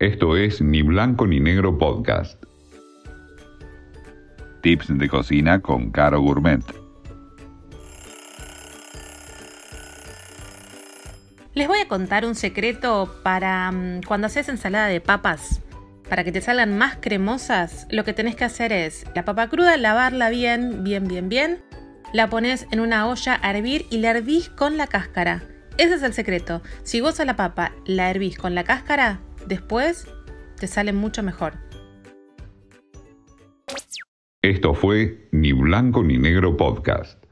Esto es Ni Blanco ni Negro Podcast. Tips de cocina con Caro Gourmet. Les voy a contar un secreto para mm, cuando haces ensalada de papas. Para que te salgan más cremosas, lo que tenés que hacer es la papa cruda, lavarla bien, bien, bien, bien. La pones en una olla a hervir y la hervís con la cáscara. Ese es el secreto. Si vos a la papa la hervís con la cáscara, después te sale mucho mejor. Esto fue Ni Blanco ni Negro Podcast.